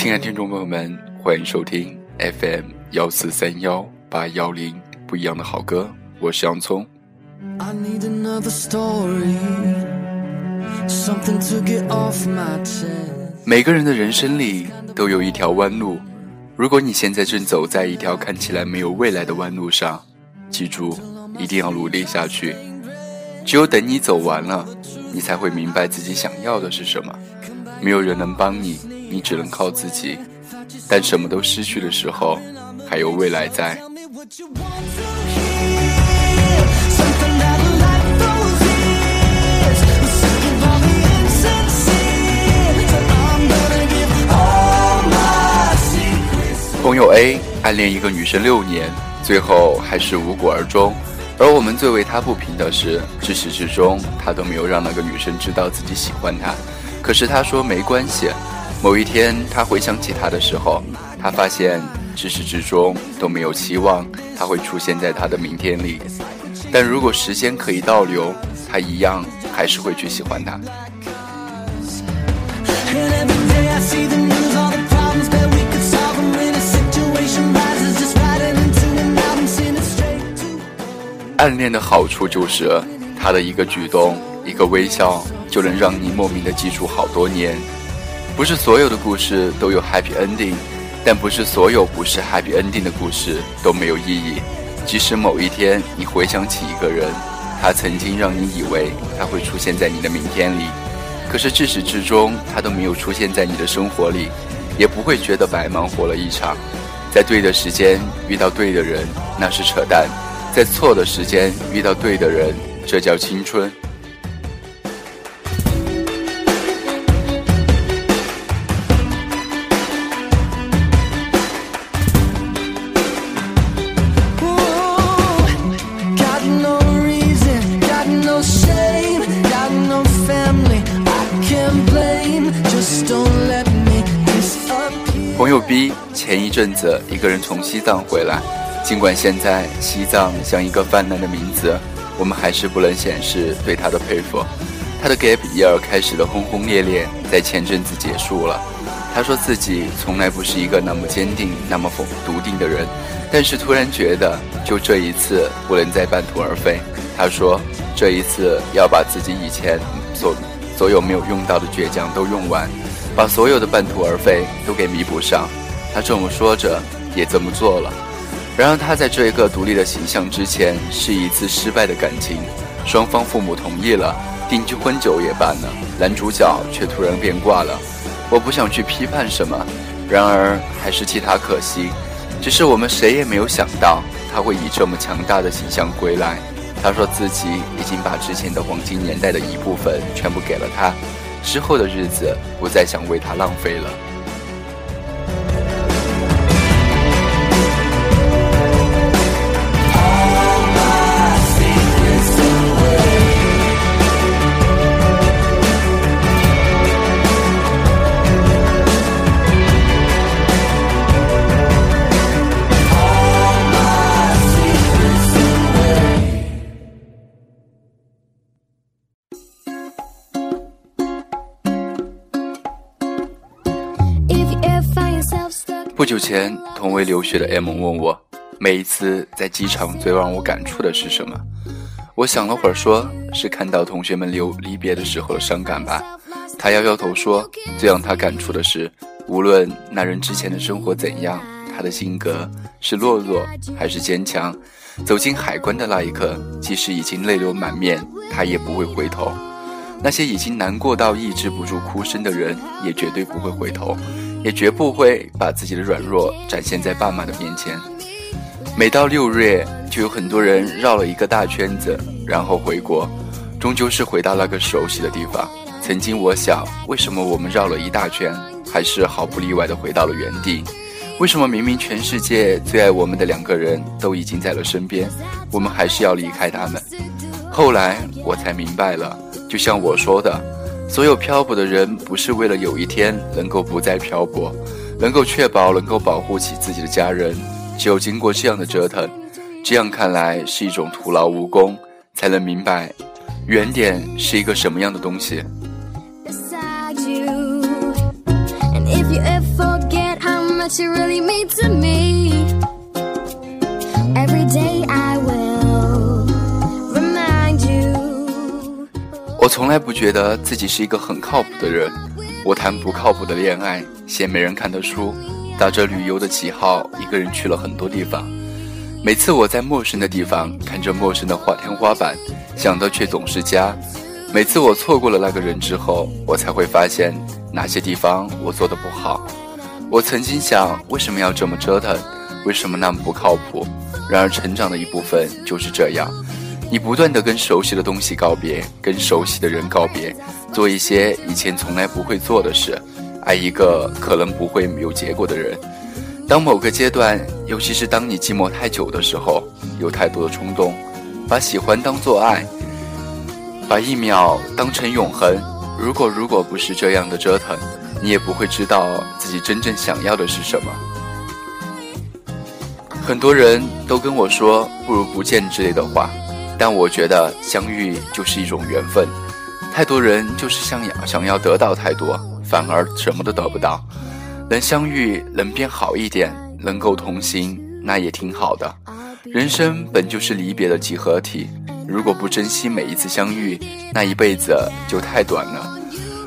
亲爱的听众朋友们，欢迎收听 FM 幺四三幺八幺零不一样的好歌，我是洋葱。每个人的人生里都有一条弯路，如果你现在正走在一条看起来没有未来的弯路上，记住一定要努力下去。只有等你走完了，你才会明白自己想要的是什么。没有人能帮你，你只能靠自己。但什么都失去的时候，还有未来在。朋友 A 暗恋一个女生六年，最后还是无果而终。而我们最为他不平的是，至始至终他都没有让那个女生知道自己喜欢他。可是他说没关系。某一天他回想起她的时候，他发现至始至终都没有期望她会出现在他的明天里。但如果时间可以倒流，他一样还是会去喜欢她。暗恋的好处就是，他的一个举动、一个微笑，就能让你莫名的记住好多年。不是所有的故事都有 happy ending，但不是所有不是 happy ending 的故事都没有意义。即使某一天你回想起一个人，他曾经让你以为他会出现在你的明天里，可是至始至终他都没有出现在你的生活里，也不会觉得白忙活了一场。在对的时间遇到对的人，那是扯淡。在错的时间遇到对的人，这叫青春。友 B 前一阵子一个人从西藏回来。尽管现在西藏像一个泛滥的名字，我们还是不能显示对他的佩服。他的 gap year 开始的轰轰烈烈，在前阵子结束了。他说自己从来不是一个那么坚定、那么否笃定的人，但是突然觉得，就这一次不能再半途而废。他说，这一次要把自己以前所所有没有用到的倔强都用完，把所有的半途而废都给弥补上。他这么说着，也这么做了。然而，他在这一个独立的形象之前，是一次失败的感情。双方父母同意了，订婚酒也办了，男主角却突然变卦了。我不想去批判什么，然而还是替他可惜。只是我们谁也没有想到，他会以这么强大的形象归来。他说自己已经把之前的黄金年代的一部分全部给了他，之后的日子不再想为他浪费了。不久前，同为留学的 M 问我，每一次在机场最让我感触的是什么？我想了会儿，说是看到同学们留离别的时候的伤感吧。他摇摇头说，最让他感触的是，无论那人之前的生活怎样，他的性格是懦弱还是坚强，走进海关的那一刻，即使已经泪流满面，他也不会回头。那些已经难过到抑制不住哭声的人，也绝对不会回头。也绝不会把自己的软弱展现在爸妈的面前。每到六月，就有很多人绕了一个大圈子，然后回国，终究是回到那个熟悉的地方。曾经我想，为什么我们绕了一大圈，还是毫不例外的回到了原地？为什么明明全世界最爱我们的两个人都已经在了身边，我们还是要离开他们？后来我才明白了，就像我说的。所有漂泊的人，不是为了有一天能够不再漂泊，能够确保能够保护起自己的家人。只有经过这样的折腾，这样看来是一种徒劳无功，才能明白原点是一个什么样的东西。You really mean to me. 从来不觉得自己是一个很靠谱的人，我谈不靠谱的恋爱，写没人看的书，打着旅游的旗号，一个人去了很多地方。每次我在陌生的地方看着陌生的花天花板，想的却总是家。每次我错过了那个人之后，我才会发现哪些地方我做的不好。我曾经想，为什么要这么折腾？为什么那么不靠谱？然而，成长的一部分就是这样：你不断的跟熟悉的东西告别，跟熟悉的人告别，做一些以前从来不会做的事，爱一个可能不会有结果的人。当某个阶段，尤其是当你寂寞太久的时候，有太多的冲动，把喜欢当做爱，把一秒当成永恒。如果如果不是这样的折腾，你也不会知道自己真正想要的是什么。很多人都跟我说“不如不见”之类的话，但我觉得相遇就是一种缘分。太多人就是想要想要得到太多，反而什么都得不到。能相遇，能变好一点，能够同行，那也挺好的。人生本就是离别的集合体，如果不珍惜每一次相遇，那一辈子就太短了。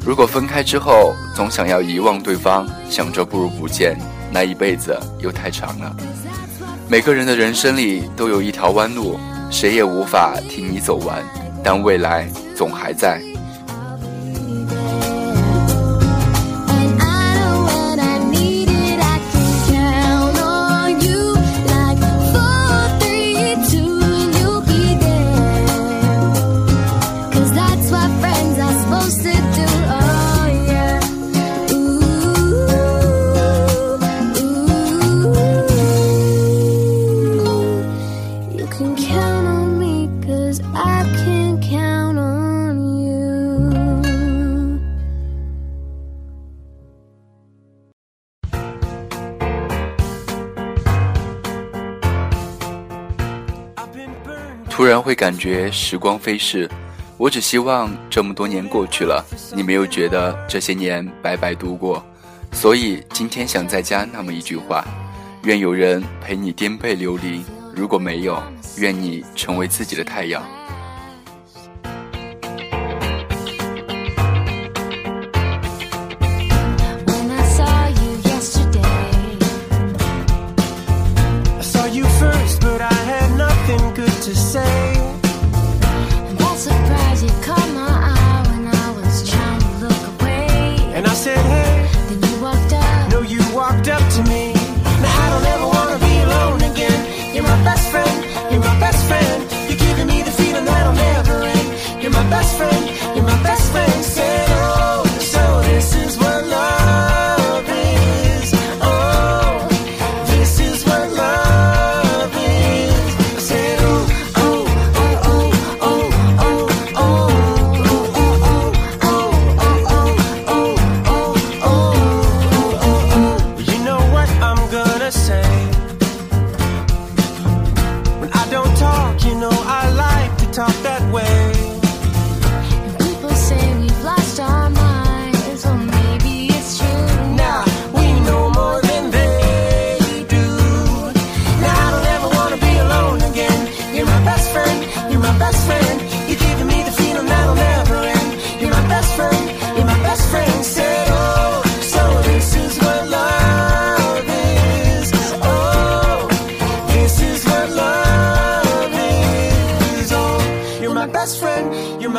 如果分开之后总想要遗忘对方，想着不如不见，那一辈子又太长了。每个人的人生里都有一条弯路，谁也无法替你走完，但未来总还在。I can count on you 突然会感觉时光飞逝，我只希望这么多年过去了，你没有觉得这些年白白度过。所以今天想再加那么一句话：愿有人陪你颠沛流离，如果没有，愿你成为自己的太阳。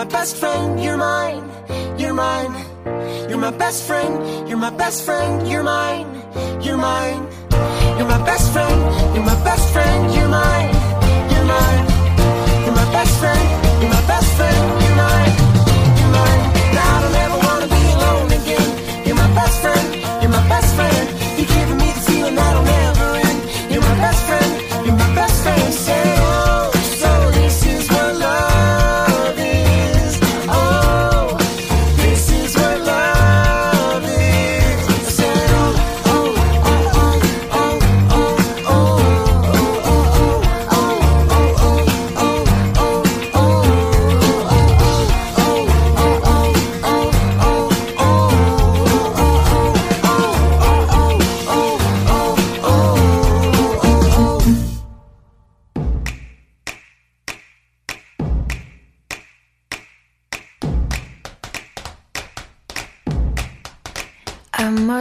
Best friend, you're mine, you're mine. You're my best friend, you're my best friend, you're mine, you're mine.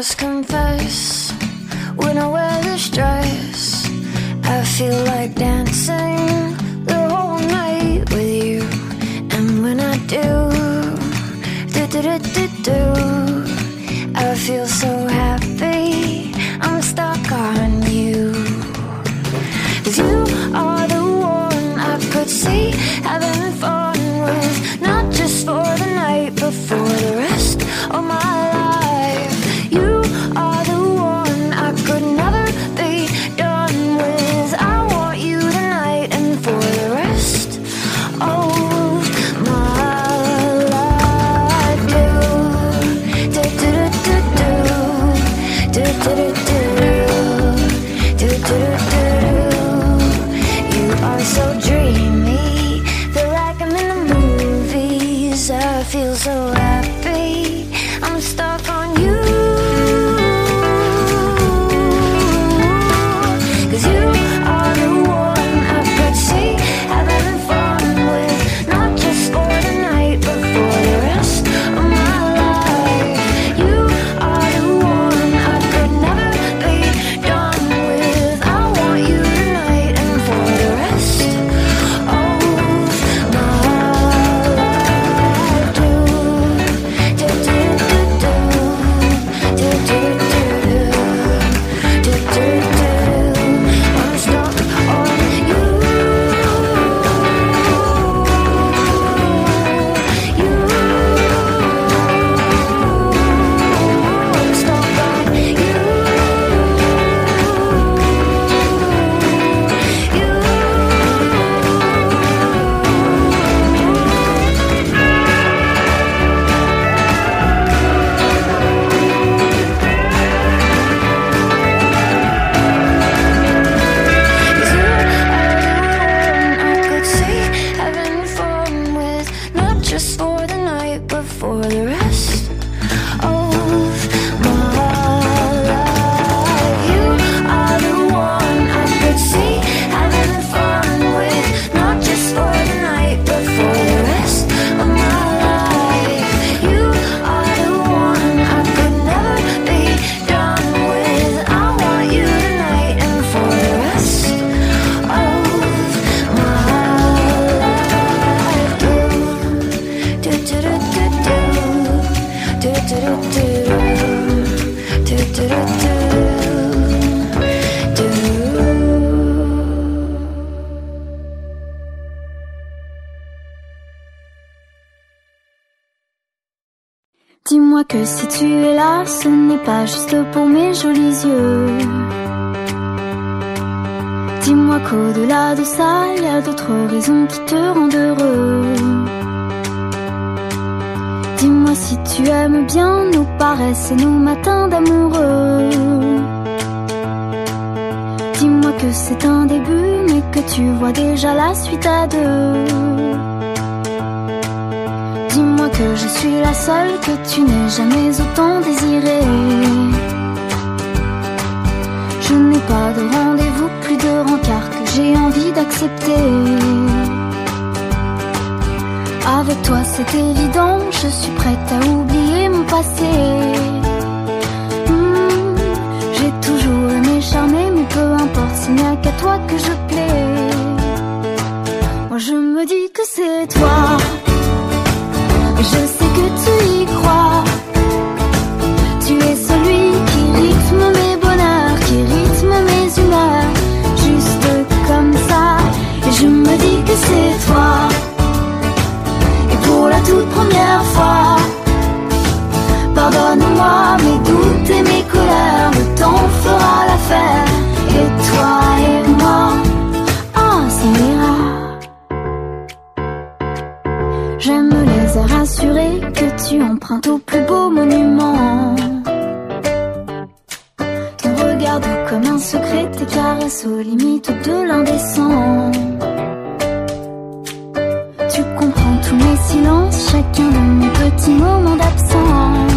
Must confess, when I wear this dress, I feel like dancing the whole night with you. And when I do, do do do do do, I feel so happy. I'm stuck on you. Cause you are the one I could see having fun with, not just for the night, but tu es là, ce n'est pas juste pour mes jolis yeux. Dis-moi qu'au-delà de ça, il y a d'autres raisons qui te rendent heureux. Dis-moi si tu aimes bien nos paresses et nos matins d'amoureux. Dis-moi que c'est un début, mais que tu vois déjà la suite à deux. Que je suis la seule que tu n'aies jamais autant désirée. Je n'ai pas de rendez-vous, plus de rencard que j'ai envie d'accepter. Avec toi c'est évident, je suis prête à oublier mon passé. Hmm, j'ai toujours aimé charmer, mais peu importe, ce n'est qu'à toi que je plais. Moi je me dis que c'est toi. Pardonne-moi mes doutes et mes colères. Temps tu empruntes au plus beau monument. Ton regard comme un secret, tes caresses aux limites de l'indécent. Tu comprends tous mes silences, chacun de mes petits moments d'absence.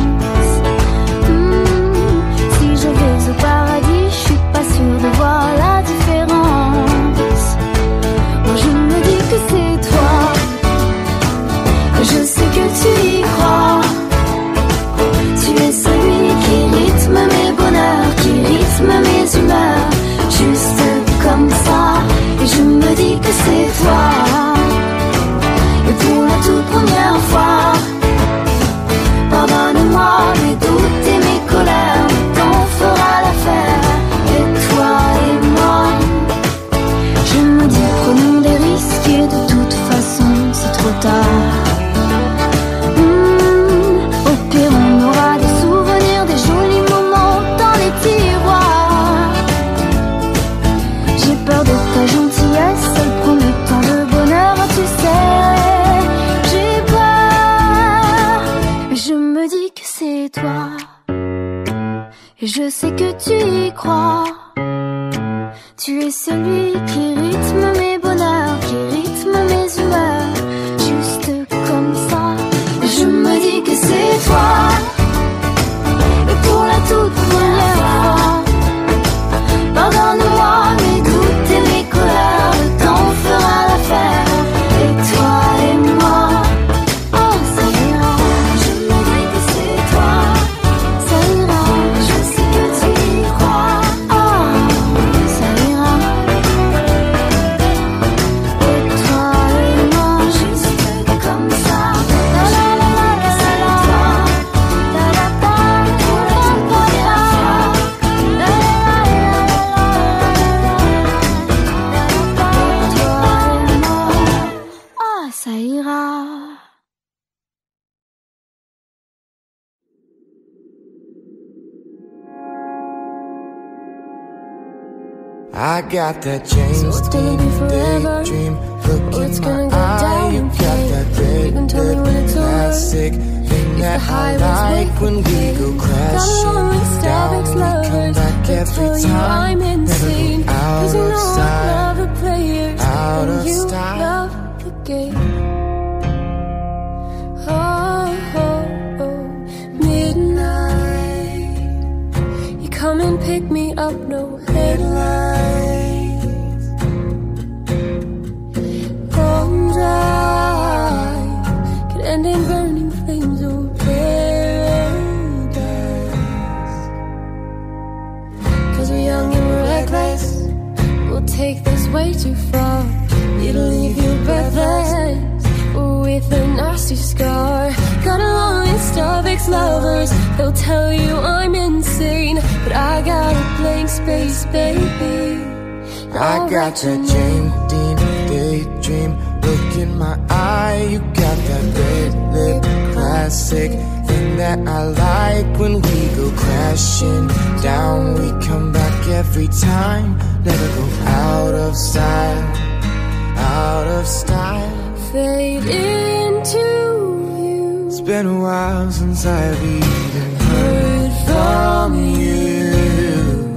Crois. Tu es celui qui I got that James So it's gonna be Dean forever, daydream Look in it's my gonna go eye down You in got that red can tell me when it's over. classic Thing If that the I like when we go crashing down We come back every you I'm time insane. Never go out Cause you of know I style love the players. Out and of you style. love the game. Oh, oh, oh, midnight. You come and pick me up, no headlights. Way too far. It'll leave you breathless with a nasty scar. Got a long list of ex lovers. They'll tell you I'm insane. But I got a blank space, baby. I got your. Jane Dean daydream Look in my eye You got that red lip classic Thing that I like when we go crashing down. We come back every time Never go out of style Out of style. Fade into you. It's been a while since I've even heard from you.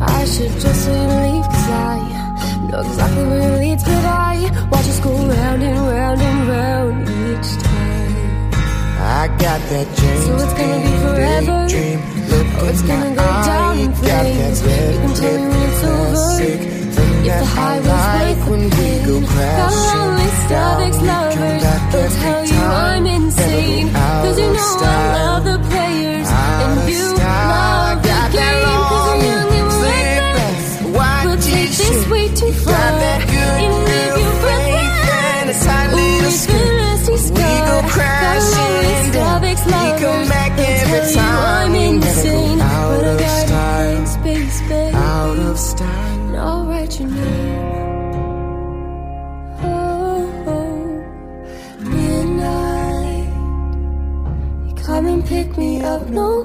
I should just leave cause I know exactly where it leads But I watch us go round and round and round got that dream. So it's gonna be forever. Dream. Look oh, it's gonna go eye. down in flames. You can tell me when it's over. If the high was like when we go crashing The lonely Starbucks lovers will tell you I'm insane Cause you know I love the players And you love the game Cause I'm young and reckless We'll take this way too far And leave you breathless Ooh, time. I'm We never go insane out But I of got style. space, baby Out of style and I'll write your name. Oh, oh, midnight. You come and pick me up, no